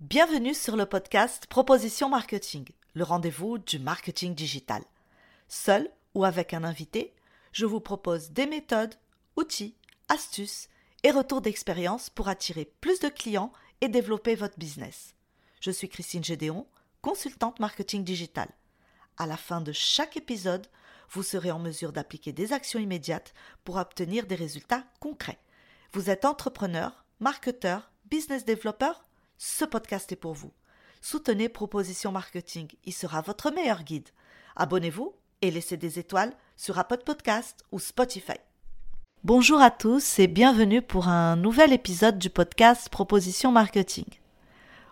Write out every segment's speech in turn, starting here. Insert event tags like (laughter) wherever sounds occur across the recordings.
Bienvenue sur le podcast Proposition Marketing, le rendez-vous du marketing digital. Seul ou avec un invité, je vous propose des méthodes, outils, astuces et retours d'expérience pour attirer plus de clients et développer votre business. Je suis Christine Gédéon, consultante marketing digital. À la fin de chaque épisode, vous serez en mesure d'appliquer des actions immédiates pour obtenir des résultats concrets. Vous êtes entrepreneur, marketeur, business développeur Ce podcast est pour vous. Soutenez Proposition Marketing, il sera votre meilleur guide. Abonnez-vous et laissez des étoiles sur Apple Podcast ou Spotify. Bonjour à tous et bienvenue pour un nouvel épisode du podcast Proposition Marketing.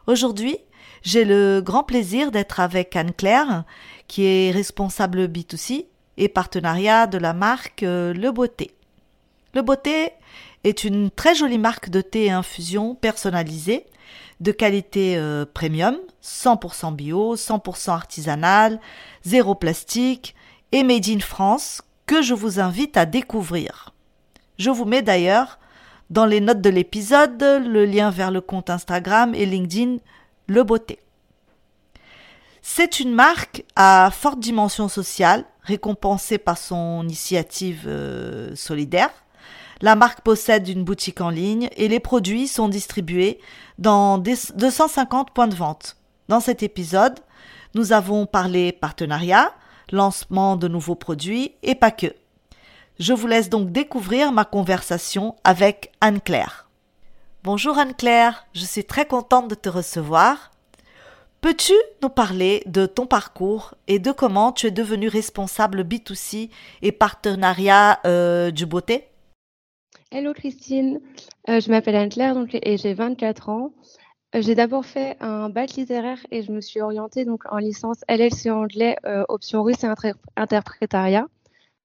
Aujourd'hui, j'ai le grand plaisir d'être avec Anne-Claire, qui est responsable B2C et partenariat de la marque euh, Le Beauté. Le Beauté est une très jolie marque de thé et infusion personnalisée, de qualité euh, premium, 100% bio, 100% artisanal, zéro plastique et made in France que je vous invite à découvrir. Je vous mets d'ailleurs dans les notes de l'épisode le lien vers le compte Instagram et LinkedIn Le Beauté. C'est une marque à forte dimension sociale, récompensée par son initiative euh, solidaire. La marque possède une boutique en ligne et les produits sont distribués dans 250 points de vente. Dans cet épisode, nous avons parlé partenariat, lancement de nouveaux produits et pas que. Je vous laisse donc découvrir ma conversation avec Anne-Claire. Bonjour Anne-Claire, je suis très contente de te recevoir. Peux-tu nous parler de ton parcours et de comment tu es devenue responsable B2C et partenariat euh, du beauté? Hello Christine, euh, je m'appelle Anne-Claire et j'ai 24 ans. Euh, j'ai d'abord fait un bac littéraire et je me suis orientée donc en licence LLC anglais, option russe et interprétariat.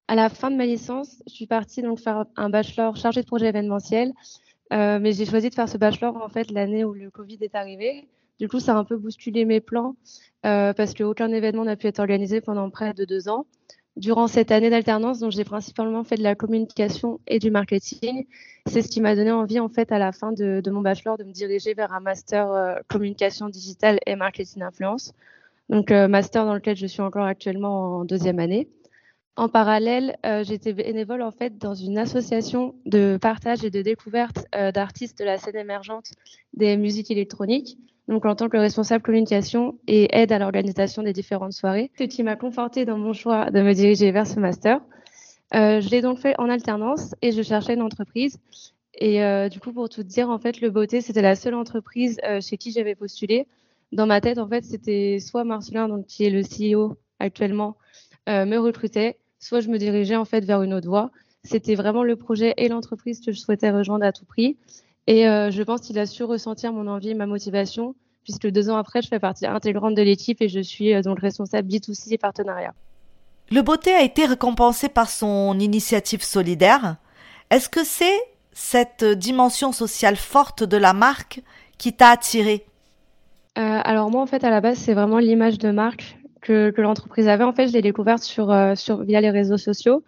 À la fin de ma licence, je suis partie donc faire un bachelor chargé de projet événementiel, mais j'ai choisi de faire ce bachelor en fait l'année où le Covid est arrivé. Du coup, ça a un peu bousculé mes plans euh, parce qu'aucun événement n'a pu être organisé pendant près de deux ans. Durant cette année d'alternance, dont j'ai principalement fait de la communication et du marketing, c'est ce qui m'a donné envie, en fait, à la fin de, mon bachelor, de me diriger vers un master euh, communication digitale et marketing influence. Donc, euh, master dans lequel je suis encore actuellement en deuxième année. En parallèle, euh, j'étais bénévole en fait dans une association de partage et de découverte euh, d'artistes de la scène émergente des musiques électroniques. Donc en tant que responsable communication et aide à l'organisation des différentes soirées, ce qui m'a conforté dans mon choix de me diriger vers ce master. Euh, je l'ai donc fait en alternance et je cherchais une entreprise. Et du coup, pour tout dire, en fait, le Beauté, c'était la seule entreprise chez qui j'avais postulé. Dans ma tête, en fait, c'était soit Marcelin, donc qui est le CEO actuellement, me recrutait, soit je me dirigeais en fait vers une autre voie. C'était vraiment le projet et l'entreprise que je souhaitais rejoindre à tout prix. Et euh, je pense qu'il a su ressentir mon envie et ma motivation, puisque deux ans après, je fais partie intégrante de l'équipe et je suis euh, donc responsable B2C et partenariat. Le beauté a été récompensé par son initiative solidaire. Est-ce que c'est cette dimension sociale forte de la marque qui t'a attiré? Euh, Alors moi, en fait, à la base, c'est vraiment l'image de marque que, l'entreprise avait. En fait, je l'ai découverte sur, euh, sur, via les réseaux sociaux.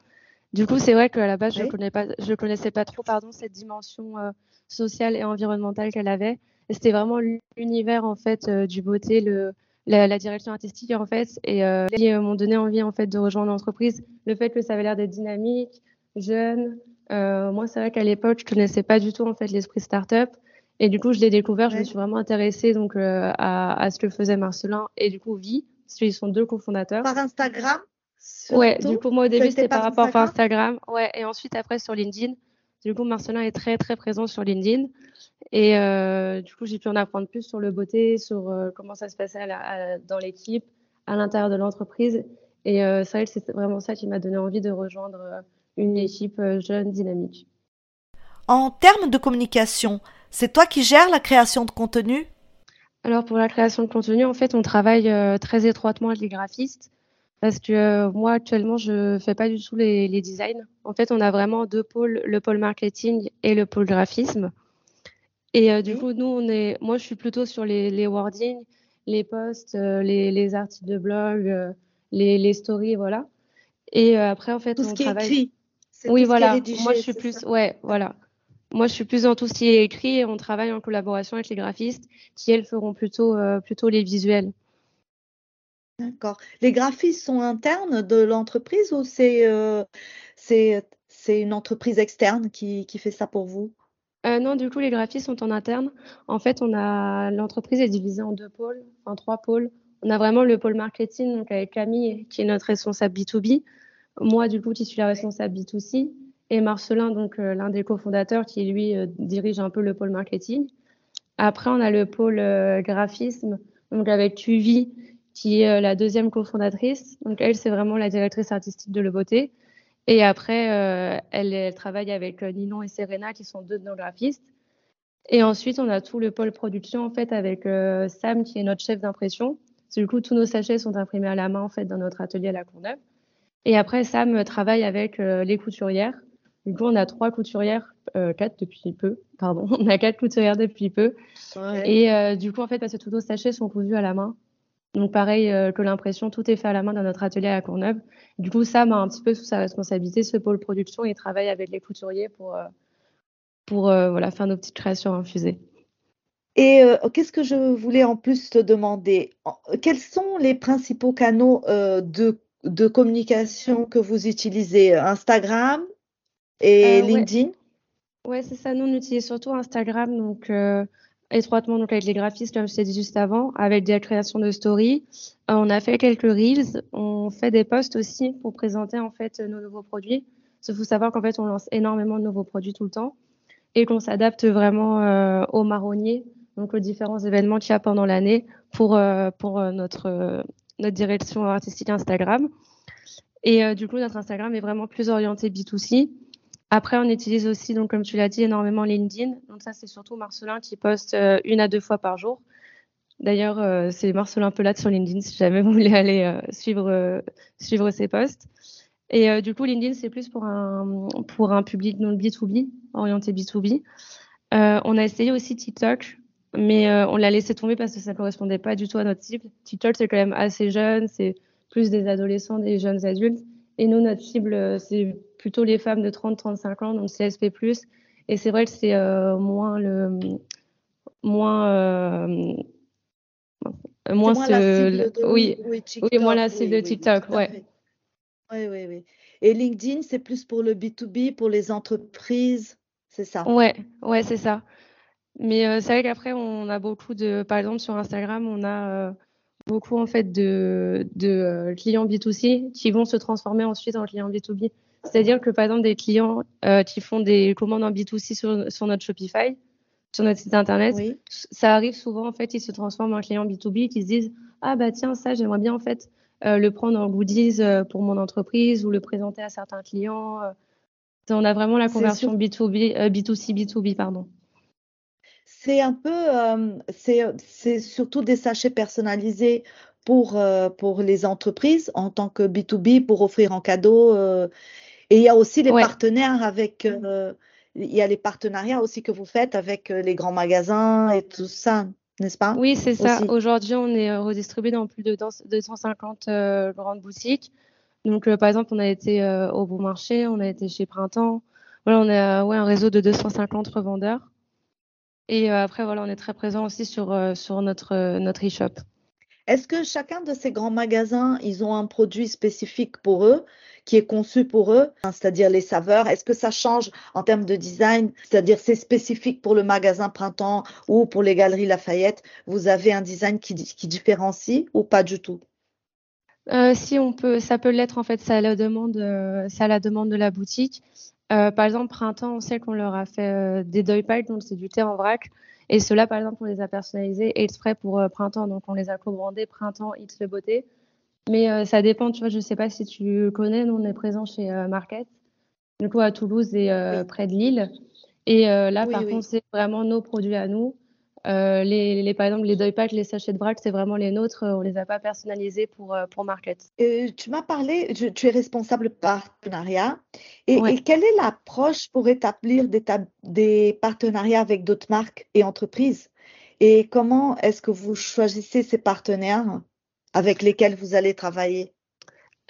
Du coup, c'est vrai qu'à la base, je ne connais pas, je connaissais pas trop pardon, cette dimension euh, sociale et environnementale qu'elle avait. C'était vraiment l'univers en fait euh, du beauté, le, la, direction artistique en fait, et qui m'ont donné envie en fait de rejoindre l'entreprise. Le fait que ça avait l'air d'être dynamique, jeune. moi, c'est vrai qu'à l'époque, je connaissais pas du tout en fait l'esprit startup. Et du coup, je l'ai découvert. Je me suis vraiment intéressée donc à, à, ce que faisait Marcelin et du coup Vie ils sont deux cofondateurs. Par Instagram Ouais, du coup, moi au début, c'était par rapport à Instagram. Ouais, et ensuite, après, sur LinkedIn. Du coup, Marcelin est très, très présent sur LinkedIn. Et euh, du coup, j'ai pu en apprendre plus sur le beauté, sur euh, comment ça se passait dans l'équipe, à l'intérieur de l'entreprise. Et euh, que c'est vraiment ça qui m'a donné envie de rejoindre une équipe jeune, dynamique. En termes de communication, c'est toi qui gères la création de contenu? Alors pour la création de contenu, en fait, on travaille euh, très étroitement avec les graphistes parce que euh, moi actuellement, je fais pas du tout les, les, designs. En fait, on a vraiment deux pôles, le pôle marketing et le pôle graphisme. Et euh, du coup, nous, on est, moi, je suis plutôt sur les, les wordings, les posts, les, les, articles de blog, les, les, stories, voilà. Et après, en fait, tout on ce qui travaille. Est écrit. Oui, voilà. moi, je suis plus, ouais, voilà. Moi, je suis plus dans tout ce qui est écrit et on travaille en collaboration avec les graphistes qui, elles, feront plutôt, plutôt les visuels. D'accord. Les graphistes sont internes de l'entreprise ou c'est c'est une entreprise externe qui, qui, fait ça pour vous? Non, du coup, les graphistes sont en interne. En fait, on a l'entreprise est divisée en deux pôles, en trois pôles. On a vraiment le pôle marketing, donc avec Camille, qui est notre responsable B2B. Moi, du coup, qui suis la responsable B2C. Et Marcelin, donc euh, l'un des cofondateurs, qui lui euh, dirige un peu le pôle marketing. Après, on a le pôle euh, graphisme, donc avec Tuvi, qui est la deuxième cofondatrice. Donc elle, c'est vraiment la directrice artistique de Le Beauté. Et après, elle, elle, travaille avec Ninon et Serena, qui sont deux de nos graphistes. Et ensuite, on a tout le pôle production, en fait, avec Sam, qui est notre chef d'impression, du coup, tous nos sachets sont imprimés à la main en fait dans notre atelier à la Courneuve. Et après, Sam travaille avec euh, les couturières. Du coup, on a trois couturières, euh, quatre depuis peu, pardon. (laughs) On a quatre couturières depuis peu. Et euh, du coup, en fait, parce que tous nos sachets sont cousus à la main. Donc, pareil que l'impression, tout est fait à la main dans notre atelier à Courneuve. Du coup, Sam a un petit peu sous sa responsabilité ce pôle production et travaille avec les couturiers pour, pour voilà, faire nos petites créations infusées. Et euh, qu'est-ce que je voulais en plus te demander? Quels sont les principaux canaux euh, de, de communication que vous utilisez? Instagram et euh, LinkedIn? Ouais, c'est ça. Nous, on utilise surtout Instagram, donc étroitement donc avec les graphistes, comme je t'ai dit juste avant, avec des créations de stories. on a fait quelques reels. On fait des posts aussi pour présenter en fait nos nouveaux produits. Il faut savoir qu'en fait, on lance énormément de nouveaux produits tout le temps et qu'on s'adapte vraiment aux marronniers donc aux différents événements qu'il y a pendant l'année pour, euh, pour euh, notre, euh, notre direction artistique Instagram. Et du coup, notre Instagram est vraiment plus orienté B2C. Après, on utilise aussi, donc, comme tu l'as dit, énormément LinkedIn. Donc ça, c'est surtout Marcelin qui poste une à deux fois par jour. D'ailleurs, c'est Marcelin Pelade sur LinkedIn si jamais vous voulez aller suivre, suivre ses posts. Et du coup, LinkedIn, c'est plus pour un, pour un public non B2B, orienté B2B. on a essayé aussi TikTok mais euh, on l'a laissé tomber parce que ça ne correspondait pas du tout à notre cible. TikTok, c'est quand même assez jeune, c'est plus des adolescents, des jeunes adultes. Et nous, notre cible, euh, c'est plutôt les femmes de 30-35 ans, donc CSP+. Et c'est vrai que c'est euh, moins le... Moins... Euh, moins, moins ce... oui, oui, oui, moins la cible de TikTok, ouais. Oui, oui, oui. Et LinkedIn, c'est plus pour le B2B, pour les entreprises, c'est ça? Ouais, ouais, c'est ça. Mais euh, c'est vrai qu'après, on a beaucoup de, par exemple, sur Instagram, on a euh, beaucoup en fait de, de euh, clients B2C qui vont se transformer ensuite en clients B2B. C'est-à-dire que par exemple, des clients qui font des commandes en B2C sur, sur, notre Shopify, sur notre site internet, ça arrive souvent en fait, ils se transforment en clients B2B qui se disent ah bah tiens ça j'aimerais bien en fait le prendre en goodies pour mon entreprise ou le présenter à certains clients. on a vraiment la conversion B2B, B2C B2B pardon c'est un peu, euh, c'est surtout des sachets personnalisés pour, euh, pour les entreprises en tant que B2B pour offrir en cadeau. Euh, et il y a aussi les partenaires avec, il y a les partenariats aussi que vous faites avec les grands magasins et tout ça, n'est-ce pas? Oui, c'est ça. Aujourd'hui, on est redistribué dans plus de 250 grandes boutiques. Donc, par exemple, on a été au Bon Marché, on a été chez Printemps. Voilà, on a ouais, un réseau de 250 revendeurs. Et euh, après, voilà, on est très présent aussi sur, euh, sur notre, euh, notre e-shop. Est-ce que chacun de ces grands magasins, ils ont un produit spécifique pour eux, qui est conçu pour eux, hein, c'est-à-dire les saveurs? Est-ce que ça change en termes de design? C'est-à-dire c'est spécifique pour le magasin Printemps ou pour les galeries Lafayette? Vous avez un design qui, qui différencie ou pas du tout? Si on peut, ça peut l'être en fait, ça la demande, ça la demande de la boutique. Euh, par exemple, printemps, on sait qu'on leur a fait euh, des deuil packs, donc c'est du thé en vrac. Et ceux-là, par exemple, on les a personnalisés exprès pour euh, printemps. Donc, on les a co-brandés printemps X le beauté. Mais ça dépend, tu vois, je ne sais pas si tu connais, nous, on est présent chez Market, du coup, à Toulouse et près de Lille. Et là, par contre, c'est vraiment nos produits à nous. Euh, les, les, par exemple, les doypacks, les sachets de vrac, c'est vraiment les nôtres. On les a pas personnalisés pour, euh, pour Market. tu m'as parlé, tu es responsable partenariat. Et, et quelle est l'approche pour établir des, des partenariats avec d'autres marques et entreprises? Et comment est-ce que vous choisissez ces partenaires avec lesquels vous allez travailler?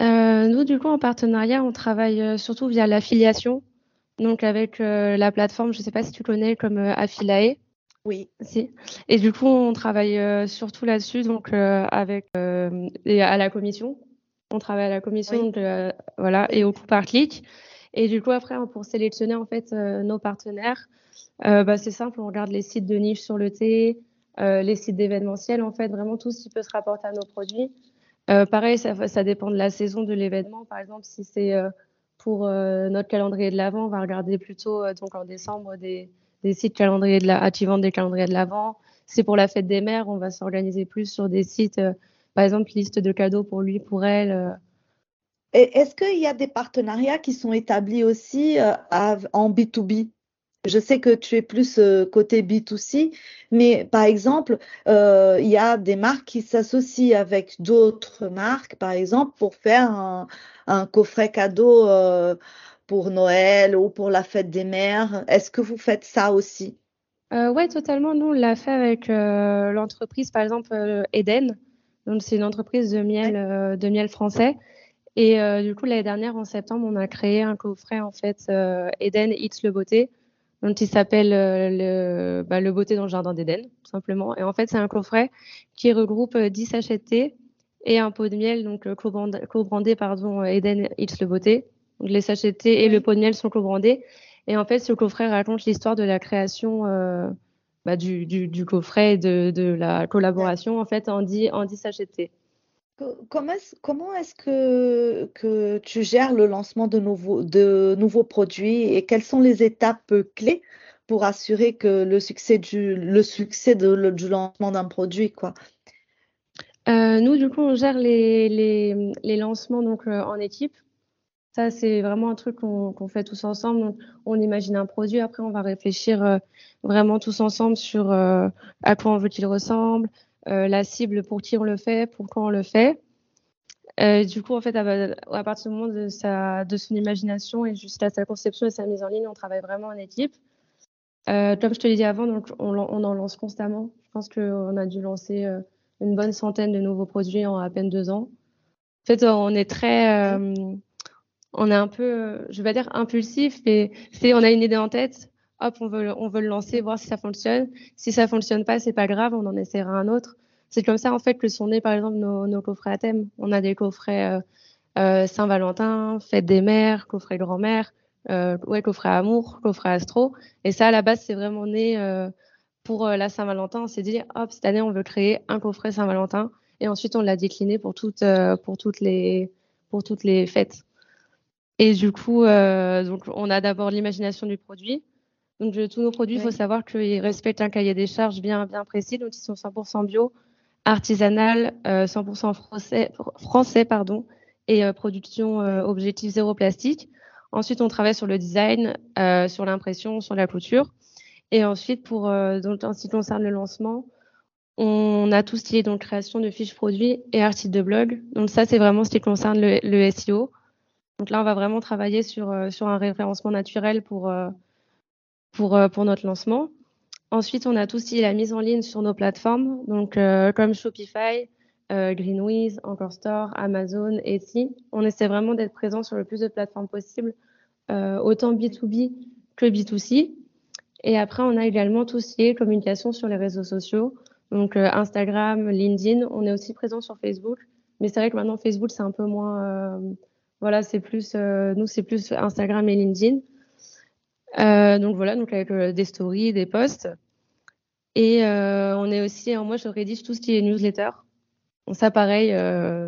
Euh, Nous, du coup, en partenariat, on travaille surtout via l'affiliation. donc avec la plateforme, je ne sais pas si tu connais, comme Affilae. Oui. Si. Et du coup, on travaille surtout là-dessus, donc avec et à la commission. On travaille à la commission, donc, voilà, et au coup par clic. Et du coup, après, pour sélectionner en fait nos partenaires, bah, c'est simple, on regarde les sites de niche sur le thé, les sites d'événementiel, en fait, vraiment tout ce qui peut se rapporter à nos produits. pareil, ça, ça, dépend de la saison de l'événement. Par exemple, si c'est pour euh, notre calendrier de l'Avent, on va regarder plutôt euh, donc en décembre des, sites calendriers de la, activant des calendriers de l'Avent. C'est pour la fête des mères, on va s'organiser plus sur des sites, euh, par exemple, liste de cadeaux pour lui, pour elle. Est-ce qu'il y a des partenariats qui sont établis aussi en B2B je sais que tu es plus côté B2C, mais par exemple, il y a des marques qui s'associent avec d'autres marques, par exemple, pour faire un, coffret cadeau euh, pour Noël ou pour la fête des mères. Est-ce que vous faites ça aussi? Euh, Oui, totalement. Nous, on l'a fait avec euh, l'entreprise, par exemple, Eden. Donc, c'est une entreprise de miel, de miel français. Et du coup, l'année dernière, en septembre, on a créé un coffret, en fait, Eden It's le beauté. Donc, il s'appelle le, bah, le beauté dans le jardin d'Eden, tout simplement. Et en fait, c'est un coffret qui regroupe 10 sachets de thé et un pot de miel, donc euh, co-brandé, pardon, Eden It's le Beauté. Les thé et le pot de miel sont co-brandés. Et en fait, ce coffret raconte l'histoire de la création euh, bah, du, du, du, coffret et de, de, la collaboration en fait en 10, en 10 sachets de thé. Comment est-ce, comment est-ce que, que tu gères le lancement de nouveaux, de nouveaux produits et quelles sont les étapes clés pour assurer que le succès du, le succès de, du lancement d'un produit quoi? Euh, nous, du coup, on gère les, les, les lancements donc, euh, en équipe. Ça, c'est vraiment un truc qu'on fait tous ensemble. on imagine un produit, après, on va réfléchir euh, vraiment tous ensemble sur à quoi on veut qu'il ressemble, la cible pour qui on le fait, pourquoi on le fait. du coup, en fait, à, partir du moment de, sa, de son imagination et jusqu'à sa conception et sa mise en ligne, on travaille vraiment en équipe. comme je te l'ai dit avant, donc on, on, en lance constamment. Je pense qu'on a dû lancer une bonne centaine de nouveaux produits en à peine deux ans. En fait, on est très, euh, on est un peu, je vais pas dire impulsif, mais c'est, on a une idée en tête, hop, on veut, on veut le lancer, voir si ça fonctionne. Si ça fonctionne pas, c'est pas grave, on en essaiera un autre. C'est comme ça en fait que sont nés par exemple nos, nos coffrets à thème. On a des coffrets euh, euh, Saint-Valentin, fête des mères, coffret grand-mère, euh, ouais, coffret amour, coffret astro. Et ça à la base c'est vraiment né euh, pour euh, la Saint-Valentin, on s'est dit, hop, cette année, on veut créer un coffret Saint-Valentin. Et ensuite, on l'a décliné pour toutes, pour toutes, les, pour toutes les fêtes. Et du coup, euh, donc, on a d'abord l'imagination du produit. Donc, tous nos produits, il faut savoir qu'ils respectent un cahier des charges bien, bien précis. Donc, ils sont 100% bio, artisanal, 100% français, français pardon, et production objectif zéro plastique. Ensuite, on travaille sur le design, sur l'impression, sur la couture. Et ensuite, pour, euh, donc, en ce qui concerne le lancement, on a tout ce qui est donc création de fiches produits et articles de blog. Donc ça, c'est vraiment ce qui concerne le, SEO. Donc là, on va vraiment travailler sur, euh, un référencement naturel pour, euh, pour, pour notre lancement. Ensuite, on a tout ce qui est la mise en ligne sur nos plateformes, donc comme Shopify, Greenwiz, Encore Store, Amazon, Etsy. On essaie vraiment d'être présent sur le plus de plateformes possible, autant B2B que B2C. Et après, on a également tout ce qui est communication sur les réseaux sociaux, donc euh, Instagram, LinkedIn. On est aussi présent sur Facebook, mais c'est vrai que maintenant Facebook c'est un peu moins. Euh, voilà, c'est plus euh, nous c'est plus Instagram et LinkedIn. donc voilà, donc avec des stories, des posts. Et on est aussi, moi je rédige tout ce qui est newsletter. Ça pareil,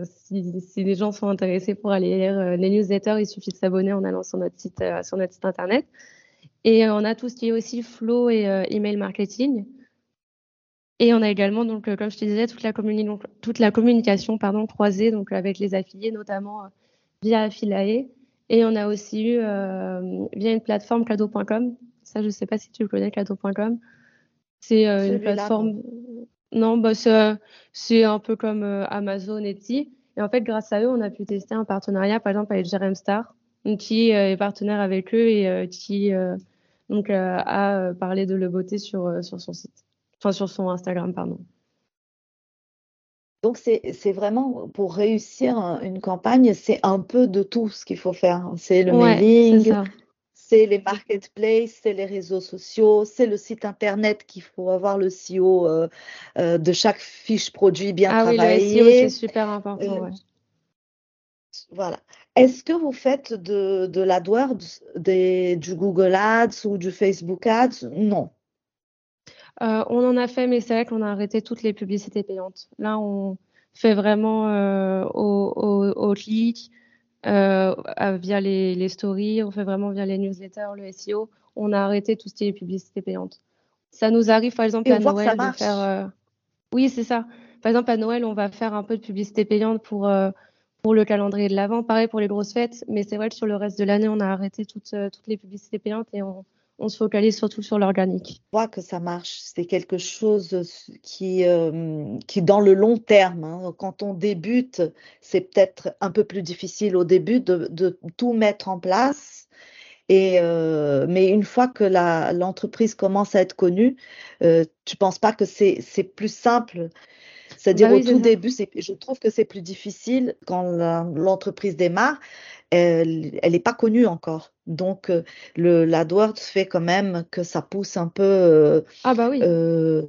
si, les gens sont intéressés pour aller lire les newsletters, il suffit de s'abonner en allant sur notre site, sur notre site internet. Et euh, on a tout ce qui est aussi flow et euh, email marketing. Et on a également, donc, euh, comme je te disais, toute la, toute communication croisée donc, avec les affiliés, notamment via Affiliae. Et on a aussi eu, via une plateforme cadeau.com, ça je ne sais pas si tu le connais, cadeau.com. C'est une plateforme... Non, bah, c'est un peu comme Amazon et Etsy. Et en fait, grâce à eux, on a pu tester un partenariat, par exemple, avec Jerem Star, qui est partenaire avec eux et qui donc euh, euh, parler de Le Beauté sur, euh, sur son site, enfin sur son Instagram, pardon. Donc c'est vraiment pour réussir une campagne, c'est un peu de tout ce qu'il faut faire. C'est le mailing, c'est les marketplaces, c'est les réseaux sociaux, c'est le site internet qu'il faut avoir le CEO euh, euh, de chaque fiche produit bien travaillé. Ah oui, le SEO, c'est super important. Voilà. Est-ce que vous faites de, de l'AdWords, du Google Ads ou du Facebook Ads? Non. On en a fait, mais c'est vrai qu'on a arrêté toutes les publicités payantes. Là, on fait vraiment au, au, au clic, euh, via les, les, stories, on fait vraiment via les newsletters, le SEO. On a arrêté tout ce qui est publicité payante. Ça nous arrive, par exemple, à Noël de faire. Euh... Oui, c'est ça. Par exemple, à Noël, on va faire un peu de publicité payante pour, euh, pour le calendrier de l'Avent. Pareil pour les grosses fêtes. Mais c'est vrai que sur le reste de l'année, on a arrêté toutes, euh, toutes les publicités payantes et on, on se focalise surtout sur l'organique. Je vois que ça marche. C'est quelque chose qui, euh, qui dans le long terme, hein, quand on débute, c'est peut-être un peu plus difficile au début de, de tout mettre en place. Et, euh, mais une fois que l'entreprise commence à être connue, euh, tu ne penses pas que c'est plus simple? C'est-à-dire bah au tout début, je trouve que c'est plus difficile quand l'entreprise démarre elle n'est pas connue encore. Donc, euh, le l'AdWords fait quand même que ça pousse un peu euh, ah bah oui. Euh,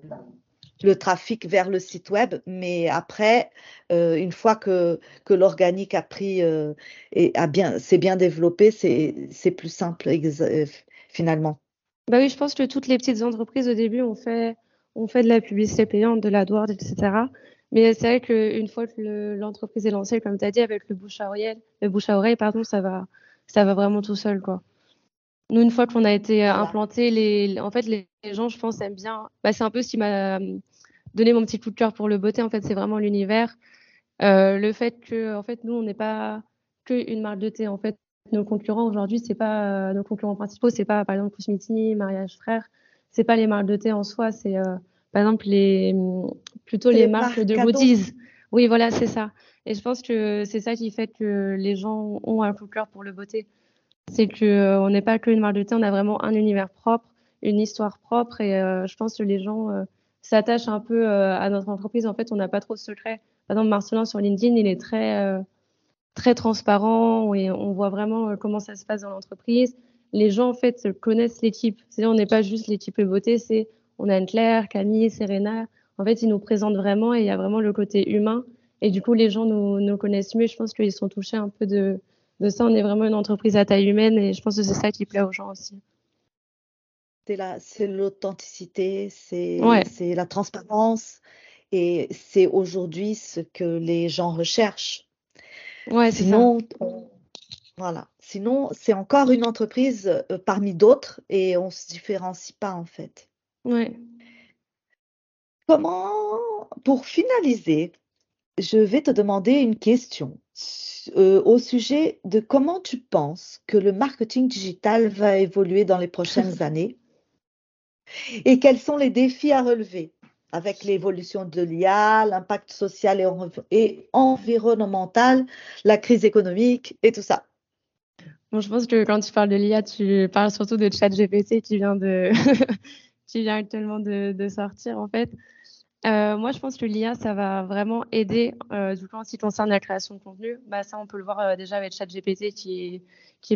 le trafic vers le site web. Mais après, une fois que, que l'organique a pris et a bien, s'est bien développé, c'est plus simple finalement. Bah oui, je pense que toutes les petites entreprises au début ont fait, ont fait de la publicité payante, de l'AdWords, etc. Mais c'est vrai qu'une fois que l'entreprise est lancée, comme tu as dit, avec le bouche à oreille, le bouche à oreille, pardon, ça va, ça va vraiment tout seul, quoi. Nous, une fois qu'on a été euh, implanté, les, en fait, les, gens, je pense, aiment bien. Bah, c'est un peu ce qui m'a euh, donné mon petit coup de cœur pour le beauté. En fait, c'est vraiment l'univers. Euh, le fait que, en fait, nous, on n'est pas qu'une marque de thé. En fait, nos concurrents aujourd'hui, c'est pas nos concurrents principaux, c'est pas par exemple Cosmiti, Mariage Frère, c'est pas les marques de thé en soi, c'est par exemple, les, plutôt les, marques, de goodies. Oui, voilà, c'est ça. Et je pense que c'est ça qui fait que les gens ont un coup de cœur pour le beauté. C'est qu'on euh, n'est pas qu'une marque de thé, on a vraiment un univers propre, une histoire propre. Et euh, je pense que les gens euh, s'attachent un peu à notre entreprise. En fait, on n'a pas trop de secrets. Par exemple, Marcelin sur LinkedIn, il est très, très transparent et on voit vraiment comment ça se passe dans l'entreprise. Les gens, en fait, connaissent l'équipe. C'est-à-dire, on n'est pas juste l'équipe beauté, c'est on a Anne-Claire, Camille, Serena. En fait, ils nous présentent vraiment et il y a vraiment le côté humain. Et du coup, les gens nous, nous connaissent mieux. Je pense qu'ils sont touchés un peu de, de ça. On est vraiment une entreprise à taille humaine et je pense que c'est ça qui plaît aux gens aussi. C'est l'authenticité, c'est la transparence et c'est aujourd'hui ce que les gens recherchent. Ouais, Sinon, voilà. Sinon, c'est encore une entreprise euh, parmi d'autres et on ne se différencie pas en fait. Ouais. Comment, pour finaliser, je vais te demander une question euh, au sujet de comment tu penses que le marketing digital va évoluer dans les prochaines (laughs) années et quels sont les défis à relever avec l'évolution de l'IA, l'impact social et, et, environnemental, la crise économique et tout ça? Bon, je pense que quand tu parles de l'IA, tu parles surtout de ChatGPT qui vient de (laughs) qui vient actuellement de, sortir en fait. Euh, moi, je pense que l'IA, ça va vraiment aider, euh, du coup, en ce qui concerne la création de contenu. Bah, ça, on peut le voir euh, déjà avec ChatGPT qui,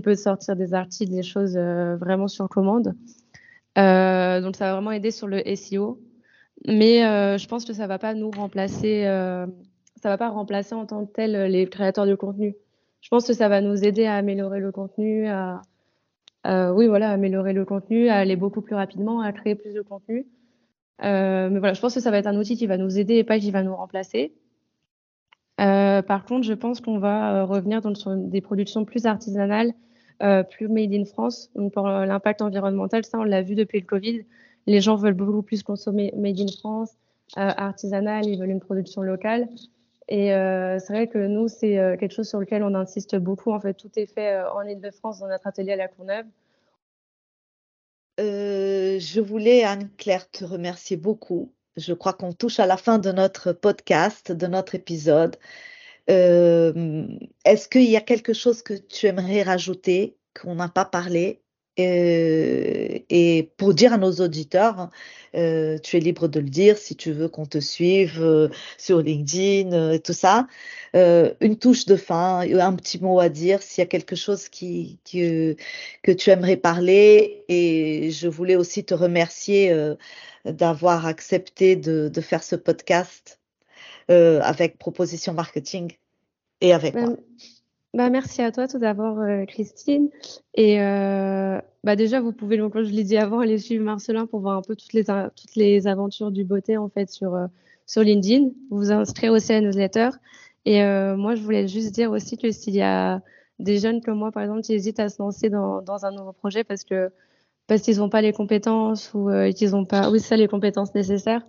peut sortir des articles, des choses vraiment sur commande. donc, ça va vraiment aider sur le SEO. Mais je pense que ça va pas nous remplacer, ça va pas remplacer en tant que tel les créateurs de contenu. Je pense que ça va nous aider à améliorer le contenu, à, euh, oui, voilà, améliorer le contenu, aller beaucoup plus rapidement, à créer plus de contenu. Euh, mais voilà, je pense que ça va être un outil qui va nous aider et pas qui va nous remplacer. Euh, par contre, je pense qu'on va revenir dans, sur des productions plus artisanales, plus made in France. Donc pour l'impact environnemental, ça on l'a vu depuis le Covid. Les gens veulent beaucoup plus consommer made in France, artisanal, ils veulent une production locale. Et euh, c'est vrai que nous, c'est euh, quelque chose sur lequel on insiste beaucoup. En fait, tout est fait euh, en Ile-de-France dans notre atelier à la Courneuve. je voulais, Anne-Claire, te remercier beaucoup. Je crois qu'on touche à la fin de notre podcast, de notre épisode. Est-ce qu'il y a quelque chose que tu aimerais rajouter, qu'on n'a pas parlé? Et, pour dire à nos auditeurs, euh, tu es libre de le dire si tu veux qu'on te suive euh, sur LinkedIn et tout ça. une touche de fin, un petit mot à dire s'il y a quelque chose qui, que tu aimerais parler. Et je voulais aussi te remercier d'avoir accepté de, de, faire ce podcast avec Proposition Marketing et avec ben, moi. Bah, merci à toi tout d'abord, euh, Christine. Et euh, bah, déjà, vous pouvez, donc, je l'ai dit avant, aller suivre Marcelin pour voir un peu toutes les, aventures du beauté en fait sur, euh, sur LinkedIn. Vous vous inscrire aussi à la newsletter. Et moi, je voulais juste dire aussi que s'il y a des jeunes comme moi, par exemple, qui hésitent à se lancer dans, un nouveau projet parce qu'ils n'ont pas les compétences ou qu'ils n'ont pas, oui, ça, les compétences nécessaires,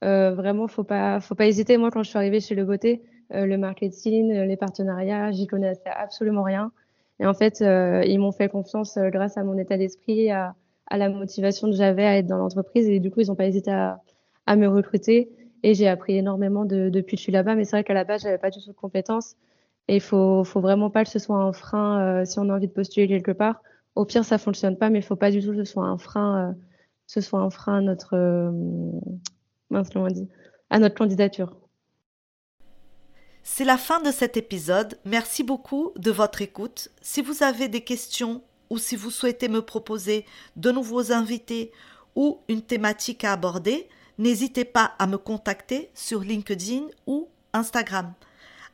vraiment, faut pas, faut pas hésiter. Moi, quand je suis arrivée chez Le Beauté, euh, le marketing, euh, les partenariats, j'y connaissais absolument rien. Et en fait, euh, ils m'ont fait confiance grâce à mon état d'esprit, à, la motivation que j'avais à être dans l'entreprise. Et du coup, ils n'ont pas hésité à, me recruter. Et j'ai appris énormément de, depuis que je suis là-bas. Mais c'est vrai qu'à la base, j'avais pas du tout de compétences. Et il faut, faut vraiment pas que ce soit un frein si on a envie de postuler quelque part. Au pire, ça fonctionne pas, mais il faut pas du tout que ce soit un frein, ce soit un frein à notre candidature. C'est la fin de cet épisode. Merci beaucoup de votre écoute. Si vous avez des questions ou si vous souhaitez me proposer de nouveaux invités ou une thématique à aborder, n'hésitez pas à me contacter sur LinkedIn ou Instagram.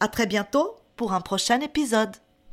À très bientôt pour un prochain épisode.